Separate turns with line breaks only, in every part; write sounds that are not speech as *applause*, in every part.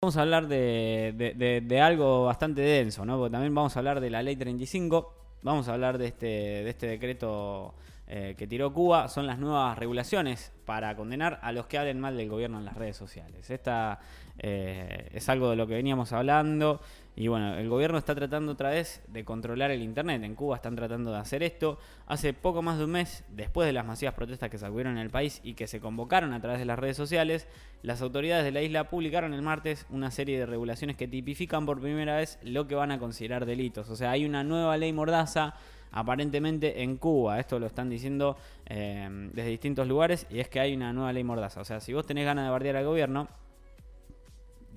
Vamos a hablar de, algo bastante denso, ¿no? Porque también vamos a hablar de la ley 35, vamos a hablar de este, de este decreto eh, que tiró Cuba, son las nuevas regulaciones para condenar a los que hablen mal del gobierno en las redes sociales. Esta eh, es algo de lo que veníamos hablando y bueno, el gobierno está tratando otra vez de controlar el Internet. En Cuba están tratando de hacer esto. Hace poco más de un mes, después de las masivas protestas que sacudieron en el país y que se convocaron a través de las redes sociales, las autoridades de la isla publicaron el martes una serie de regulaciones que tipifican por primera vez lo que van a considerar delitos. O sea, hay una nueva ley mordaza aparentemente en Cuba. Esto lo están diciendo eh, desde distintos lugares y es que hay una nueva ley mordaza. O sea, si vos tenés ganas de bardear al gobierno,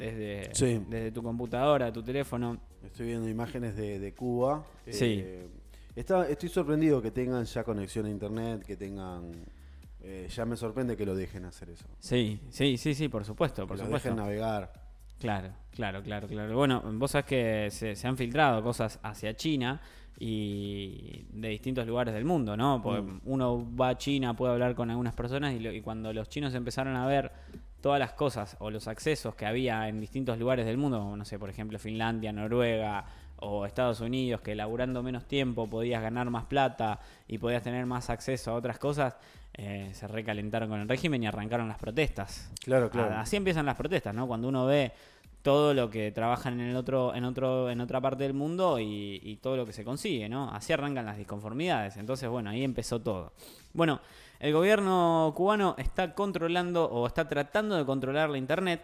desde, desde tu computadora, tu teléfono.
Estoy viendo imágenes de, Cuba.
Sí. Eh,
estoy sorprendido que tengan ya conexión a internet, que tengan. Eh, ya me sorprende que lo dejen hacer eso.
Sí, sí, sí, sí, por supuesto. Por
que
supuesto.
Lo dejen navegar.
Claro, claro, claro, claro. Bueno, vos sabés que se, han filtrado cosas hacia China y de distintos lugares del mundo, ¿no? Porque mm. uno va a China, puede hablar con algunas personas y, y, cuando los chinos empezaron a ver todas las cosas o los accesos que había en distintos lugares del mundo, no sé, por ejemplo Finlandia, Noruega o Estados Unidos, que laburando menos tiempo podías ganar más plata y podías tener más acceso a otras cosas, eh, se recalentaron con el régimen y arrancaron las protestas.
Claro, claro.
Así empiezan las protestas, ¿no? Cuando uno ve todo lo que trabajan en el otro, en otro, en otra parte del mundo y, y todo lo que se consigue, ¿no? Así arrancan las disconformidades. Entonces, bueno, ahí empezó todo. Bueno, el gobierno cubano está controlando o está tratando de controlar la Internet.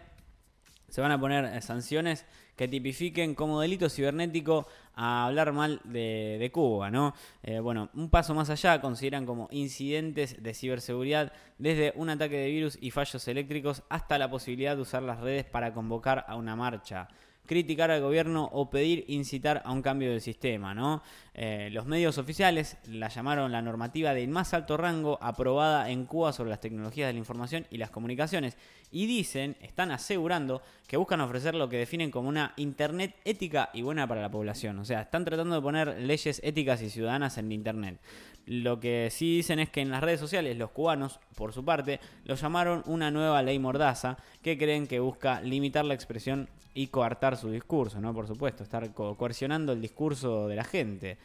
Se van a poner eh, sanciones que tipifiquen como delito cibernético a hablar mal de, Cuba, ¿no? Eh, bueno, un paso más allá consideran como incidentes de ciberseguridad desde un ataque de virus y fallos eléctricos hasta la posibilidad de usar las redes para convocar a una marcha criticar al gobierno o pedir incitar a un cambio del sistema. ¿no? Eh, los medios oficiales la llamaron la normativa de más alto rango aprobada en Cuba sobre las tecnologías de la información y las comunicaciones y dicen, están asegurando que buscan ofrecer lo que definen como una Internet ética y buena para la población. O sea, están tratando de poner leyes éticas y ciudadanas en Internet. Lo que sí dicen es que en las redes sociales los cubanos, por su parte, lo llamaron una nueva ley mordaza que creen que busca limitar la expresión y coartar su discurso, ¿no? Por supuesto, estar coercionando el discurso de la gente.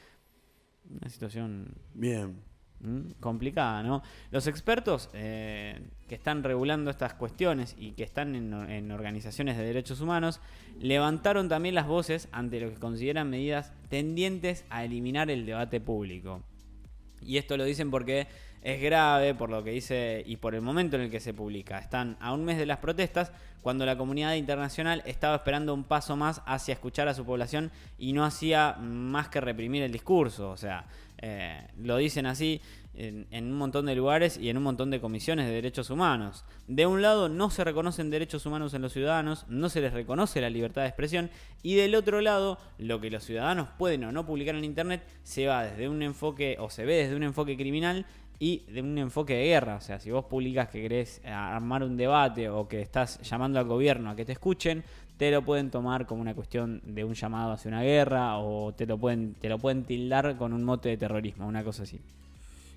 Una situación...
Bien.
complicada, ¿no? Los expertos eh, que están regulando estas cuestiones y que están en, organizaciones de derechos humanos levantaron también las voces ante lo que consideran medidas tendientes a eliminar el debate público. Y esto lo dicen porque es grave por lo que dice y por el momento en el que se publica. Están a un mes de las protestas cuando la comunidad internacional estaba esperando un paso más hacia escuchar a su población y no hacía más que reprimir el discurso. O sea, eh, lo dicen así en, un montón de lugares y en un montón de comisiones de derechos humanos. De un lado no se reconocen derechos humanos en los ciudadanos, no se les reconoce la libertad de expresión y del otro lado lo que los ciudadanos pueden o no publicar en Internet se va desde un enfoque o se ve desde un enfoque criminal y de un enfoque de guerra. O sea, si vos publicas que querés armar un debate o que estás llamando al gobierno a que te escuchen, te lo pueden tomar como una cuestión de un llamado hacia una guerra o te lo pueden, te lo pueden tildar con un mote de terrorismo, una cosa así.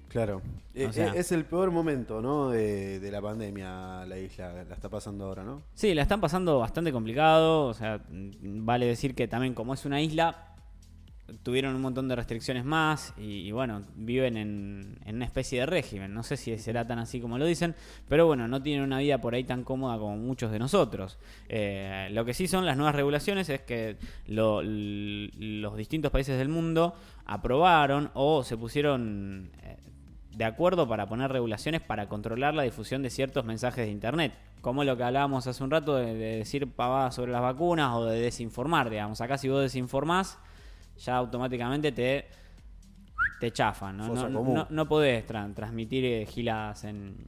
Claro. Eh, eh, es el peor momento, ¿no? De, la pandemia, la isla la está pasando ahora, ¿no?
Sí, la están pasando bastante complicado. O sea, vale decir que también como es una isla, tuvieron un montón de restricciones más y, bueno, viven en, una especie de régimen. No sé si será tan así como lo dicen, pero bueno, no tienen una vida por ahí tan cómoda como muchos de nosotros. Eh, lo que sí son las nuevas regulaciones es que los distintos países del mundo aprobaron o se pusieron de acuerdo para poner regulaciones para controlar la difusión de ciertos mensajes de Internet. Como lo que hablábamos hace un rato de, decir pavadas sobre las vacunas o de desinformar, digamos. Acá si vos desinformás, ya automáticamente te, te chafan. No, no, podés transmitir eh, giladas en,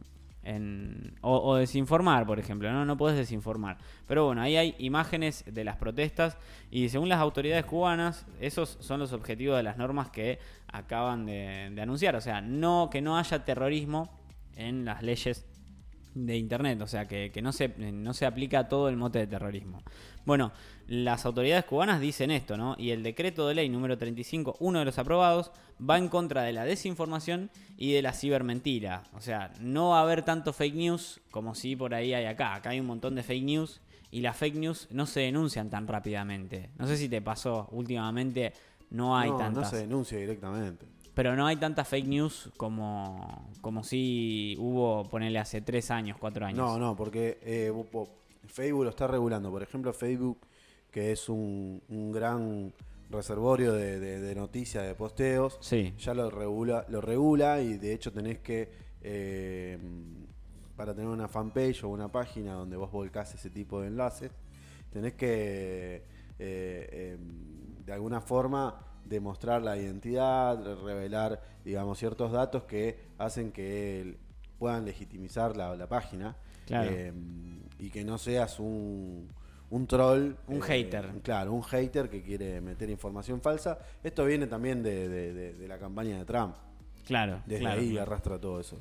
o, desinformar, por ejemplo, ¿no? No puedes desinformar. Pero bueno, ahí hay imágenes de las protestas y según las autoridades cubanas, esos son los objetivos de las normas que acaban de, anunciar. O sea, no que no haya terrorismo en las leyes de Internet, o sea, que, no, se, no se aplica todo el mote de terrorismo. Bueno, las autoridades cubanas dicen esto, ¿no? Y el decreto de ley número 35, uno de los aprobados, va en contra de la desinformación y de la cibermentira. O sea, no va a haber tanto fake news como si por ahí hay acá. Acá hay un montón de fake news y las fake news no se denuncian tan rápidamente. No sé si te pasó últimamente, no hay tantas.
No se denuncia directamente.
Pero no hay tantas fake news como, como si hubo, ponerle hace tres años, cuatro años.
No, no, porque eh, Facebook lo está regulando. Por ejemplo, Facebook, que es un, gran reservorio de, noticias, de posteos,
sí.
ya lo regula, lo regula y de hecho tenés que, eh, para tener una fanpage o una página donde vos volcás ese tipo de enlaces, tenés que eh, em, de alguna forma demostrar la identidad, revelar, digamos, ciertos datos que hacen que puedan legitimizar la, página.
Eh,
y que no seas un, un troll.
Un eh, hater.
Claro, un hater que quiere meter información falsa. Esto viene también de, la campaña de Trump.
Claro.
Desde
ahí
arrastra todo eso.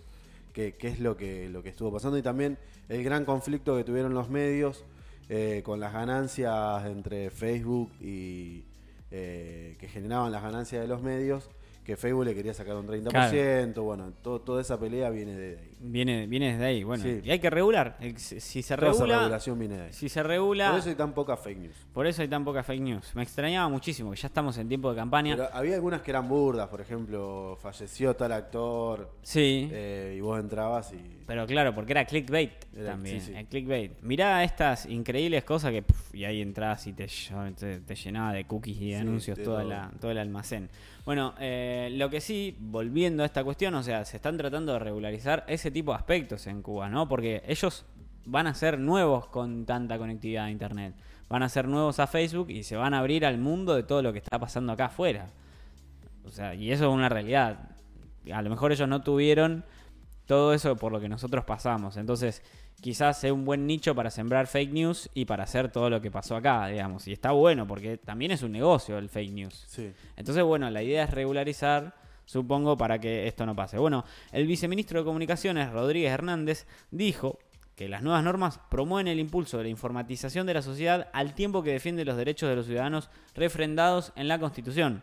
Que, es lo que, lo que estuvo pasando. Y también el gran conflicto que tuvieron los medios eh, con las ganancias entre Facebook y, eh, que generaban las ganancias de los medios, que Facebook le quería sacar un 30%, bueno, todo, toda esa pelea viene de ahí.
Viene, viene desde ahí, bueno, y hay que regular. Si se regula,
regulación viene de ahí.
Si se regula.
Por eso hay tan poca fake news.
Por eso hay tan poca fake news. Me extrañaba muchísimo, que ya estamos en tiempo de campaña.
Pero había algunas que eran burdas, por ejemplo, falleció tal actor.
Sí.
Eh, y vos entrabas y.
Pero claro, porque era clickbait también. El clickbait. Mirá estas increíbles cosas que. y ahí entras y te, te, llenaba de cookies y anuncios toda la, todo el almacén. Bueno, eh, lo que sí, volviendo a esta cuestión, o sea, se están tratando de regularizar ese tipo de aspectos en Cuba, ¿no? Porque ellos van a ser nuevos con tanta conectividad a Internet. Van a ser nuevos a Facebook y se van a abrir al mundo de todo lo que está pasando acá afuera. O sea, y eso es una realidad. A lo mejor ellos no tuvieron todo eso por lo que nosotros pasamos. Entonces, quizás sea un buen nicho para sembrar fake news y para hacer todo lo que pasó acá, digamos. Y está bueno porque también es un negocio el fake news.
Sí.
Entonces, bueno, la idea es regularizar, supongo, para que esto no pase. Bueno, el viceministro de Comunicaciones, Rodríguez Hernández, dijo que las nuevas normas promueven el impulso de la informatización de la sociedad al tiempo que defiende los derechos de los ciudadanos refrendados en la Constitución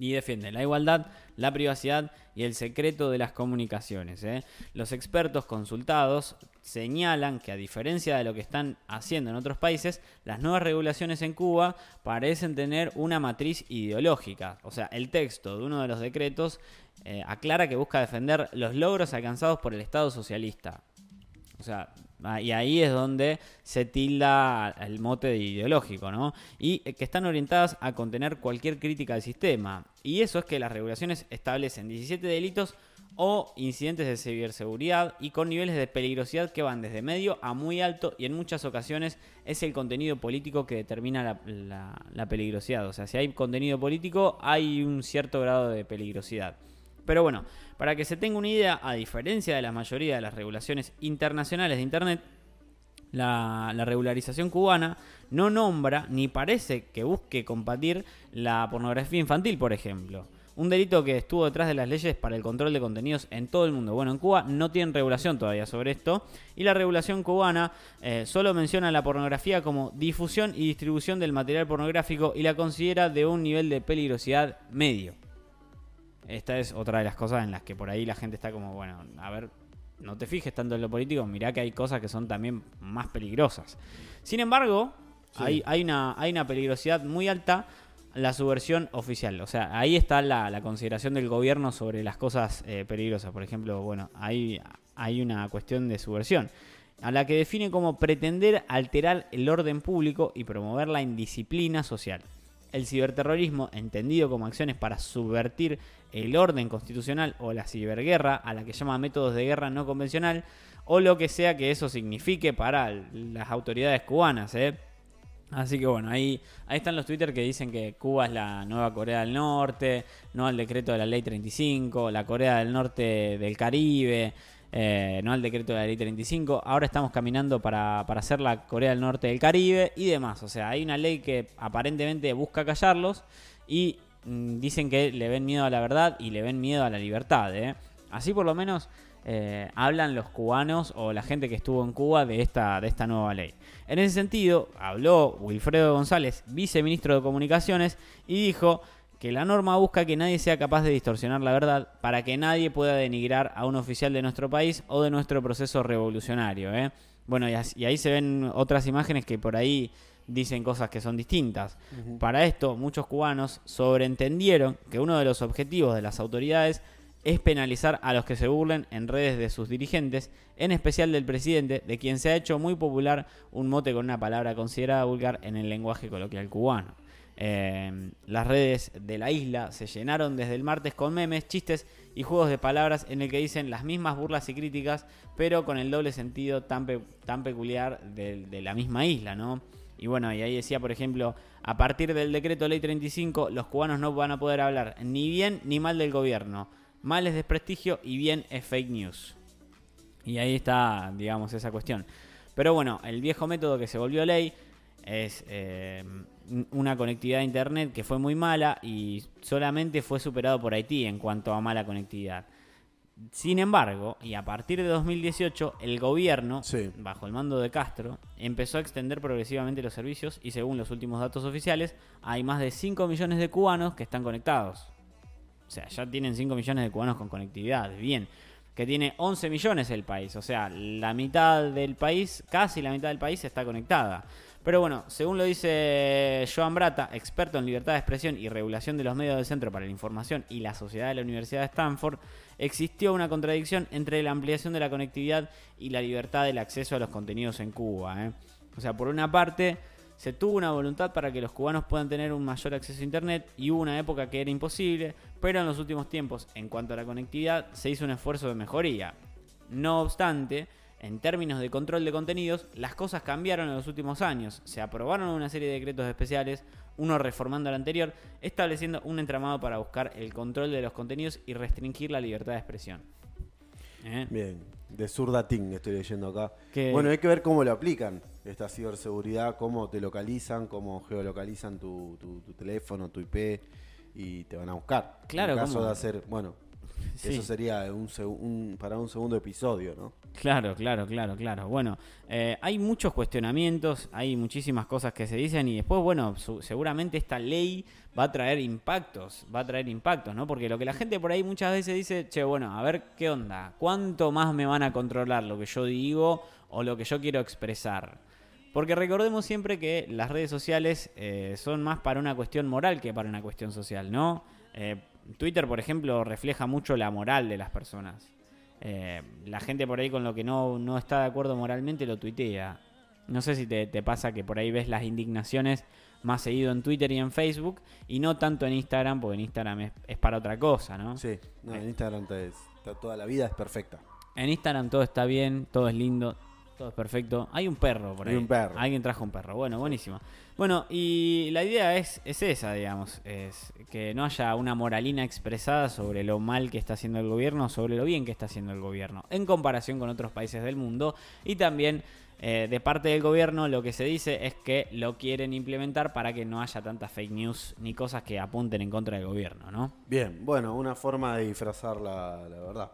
y defiende la igualdad, la privacidad y el secreto de las comunicaciones. ¿eh? Los expertos consultados señalan que a diferencia de lo que están haciendo en otros países, las nuevas regulaciones en Cuba parecen tener una matriz ideológica. O sea, el texto de uno de los decretos eh, aclara que busca defender los logros alcanzados por el Estado socialista. O sea, Ah, y ahí es donde se tilda el mote de ideológico, ¿no? Y que están orientadas a contener cualquier crítica al sistema. Y eso es que las regulaciones establecen 17 delitos o incidentes de ciberseguridad y con niveles de peligrosidad que van desde medio a muy alto y en muchas ocasiones es el contenido político que determina la, la peligrosidad. O sea, si hay contenido político hay un cierto grado de peligrosidad. Pero bueno, para que se tenga una idea, a diferencia de la mayoría de las regulaciones internacionales de Internet, la, regularización cubana no nombra ni parece que busque combatir la pornografía infantil, por ejemplo. Un delito que estuvo detrás de las leyes para el control de contenidos en todo el mundo. Bueno, en Cuba no tienen regulación todavía sobre esto. Y la regulación cubana eh, solo menciona la pornografía como difusión y distribución del material pornográfico y la considera de un nivel de peligrosidad medio. Esta es otra de las cosas en las que por ahí la gente está como, bueno, a ver, no te fijes tanto en lo político, mirá que hay cosas que son también más peligrosas. Sin embargo, hay, hay, una, hay una peligrosidad muy alta la subversión oficial. O sea, ahí está la, consideración del gobierno sobre las cosas eh, peligrosas. Por ejemplo, bueno, hay, hay una cuestión de subversión, a la que define como pretender alterar el orden público y promover la indisciplina social. El ciberterrorismo, entendido como acciones para subvertir el orden constitucional o la ciberguerra, a la que llama métodos de guerra no convencional, o lo que sea que eso signifique para las autoridades cubanas. ¿eh? Así que bueno, ahí, ahí están los Twitter que dicen que Cuba es la nueva Corea del Norte, no al decreto de la ley 35, la Corea del Norte del Caribe, eh, no al decreto de la ley 35. Ahora estamos caminando para, para hacer la Corea del Norte del Caribe y demás. O sea, hay una ley que aparentemente busca callarlos y mm, dicen que le ven miedo a la verdad y le ven miedo a la libertad. ¿eh? Así por lo menos eh, hablan los cubanos o la gente que estuvo en Cuba de esta, de esta nueva ley. En ese sentido, habló Wilfredo González, viceministro de Comunicaciones, y dijo que la norma busca que nadie sea capaz de distorsionar la verdad para que nadie pueda denigrar a un oficial de nuestro país o de nuestro proceso revolucionario. ¿eh? Bueno, y, ahí se ven otras imágenes que por ahí dicen cosas que son distintas. Para esto, muchos cubanos sobreentendieron que uno de los objetivos de las autoridades es penalizar a los que se burlen en redes de sus dirigentes, en especial del presidente, de quien se ha hecho muy popular un mote con una palabra considerada vulgar en el lenguaje coloquial cubano. Eh, las redes de la isla se llenaron desde el martes con memes, chistes y juegos de palabras en el que dicen las mismas burlas y críticas, pero con el doble sentido tan, tan peculiar de, la misma isla, ¿no? Y bueno, y ahí decía, por ejemplo, a partir del decreto ley 35, los cubanos no van a poder hablar ni bien ni mal del gobierno. Mal es desprestigio y bien es fake news. Y ahí está, digamos, esa cuestión. Pero bueno, el viejo método que se volvió ley es eh, una conectividad a internet que fue muy mala y solamente fue superado por Haití en cuanto a mala conectividad. Sin embargo, y a partir de 2018, el gobierno,
Sí.
bajo el mando de Castro, empezó a extender progresivamente los servicios y según los últimos datos oficiales, hay más de 5 millones de cubanos que están conectados. O sea, ya tienen 5 millones de cubanos con conectividad. Bien. Que tiene 11 millones el país. O sea, la mitad del país, casi la mitad del país está conectada. Pero bueno, según lo dice Joan Brata, experto en libertad de expresión y regulación de los medios del Centro para la Información y la Sociedad de la Universidad de Stanford, existió una contradicción entre la ampliación de la conectividad y la libertad del acceso a los contenidos en Cuba. ¿eh? O sea, por una parte, se tuvo una voluntad para que los cubanos puedan tener un mayor acceso a Internet y hubo una época que era imposible, pero en los últimos tiempos, en cuanto a la conectividad, se hizo un esfuerzo de mejoría. No obstante, en términos de control de contenidos, las cosas cambiaron en los últimos años. Se aprobaron una serie de decretos especiales, uno reformando al anterior, estableciendo un entramado para buscar el control de los contenidos y restringir la libertad de expresión. ¿Eh?
Bien, de zurda ting estoy leyendo acá. Bueno, hay que ver cómo lo aplican esta ciberseguridad, cómo te localizan, cómo geolocalizan tu, tu- tu teléfono, tu IP y te van a buscar.
Claro,
En caso
cómo-
de hacer, bueno, *laughs*
Sí.
eso sería un, un- para un segundo episodio, ¿no?
Claro, claro, claro, claro. Bueno, eh, hay muchos cuestionamientos, hay muchísimas cosas que se dicen y después, bueno, seguramente esta ley va a traer impactos, va a traer impactos, ¿no? Porque lo que la gente por ahí muchas veces dice, che, bueno, a ver qué onda, ¿cuánto más me van a controlar lo que yo digo o lo que yo quiero expresar? Porque recordemos siempre que las redes sociales eh, son más para una cuestión moral que para una cuestión social, ¿no? Eh, Twitter, por ejemplo, refleja mucho la moral de las personas. Eh, la gente por ahí con lo que no, no está de acuerdo moralmente lo tuitea. No sé si te, te pasa que por ahí ves las indignaciones más seguido en Twitter y en Facebook y no tanto en Instagram, porque en Instagram es, es para otra cosa, ¿no?
Sí, no, en Instagram te- está- toda la vida es perfecta.
En Instagram todo está bien, todo es lindo, todo es perfecto. Hay un perro por ahí.
Hay un perro.
Alguien trajo un perro. Bueno, buenísimo. Bueno, y la idea es, es esa, digamos. Es que no haya una moralina expresada sobre lo mal que está haciendo el gobierno, sobre lo bien que está haciendo el gobierno, en comparación con otros países del mundo. Y también eh, de parte del gobierno lo que se dice es que lo quieren implementar para que no haya tantas fake news ni cosas que apunten en contra del gobierno, ¿no?
Bien, bueno, una forma de disfrazar la, la verdad.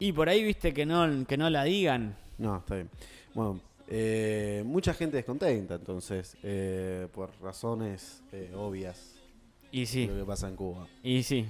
Y por ahí viste que no, que no la digan.
No, está bien. Bueno, eh, mucha gente descontenta, entonces, eh, por razones eh, obvias
Y sí,
lo que pasa en Cuba.
y sí.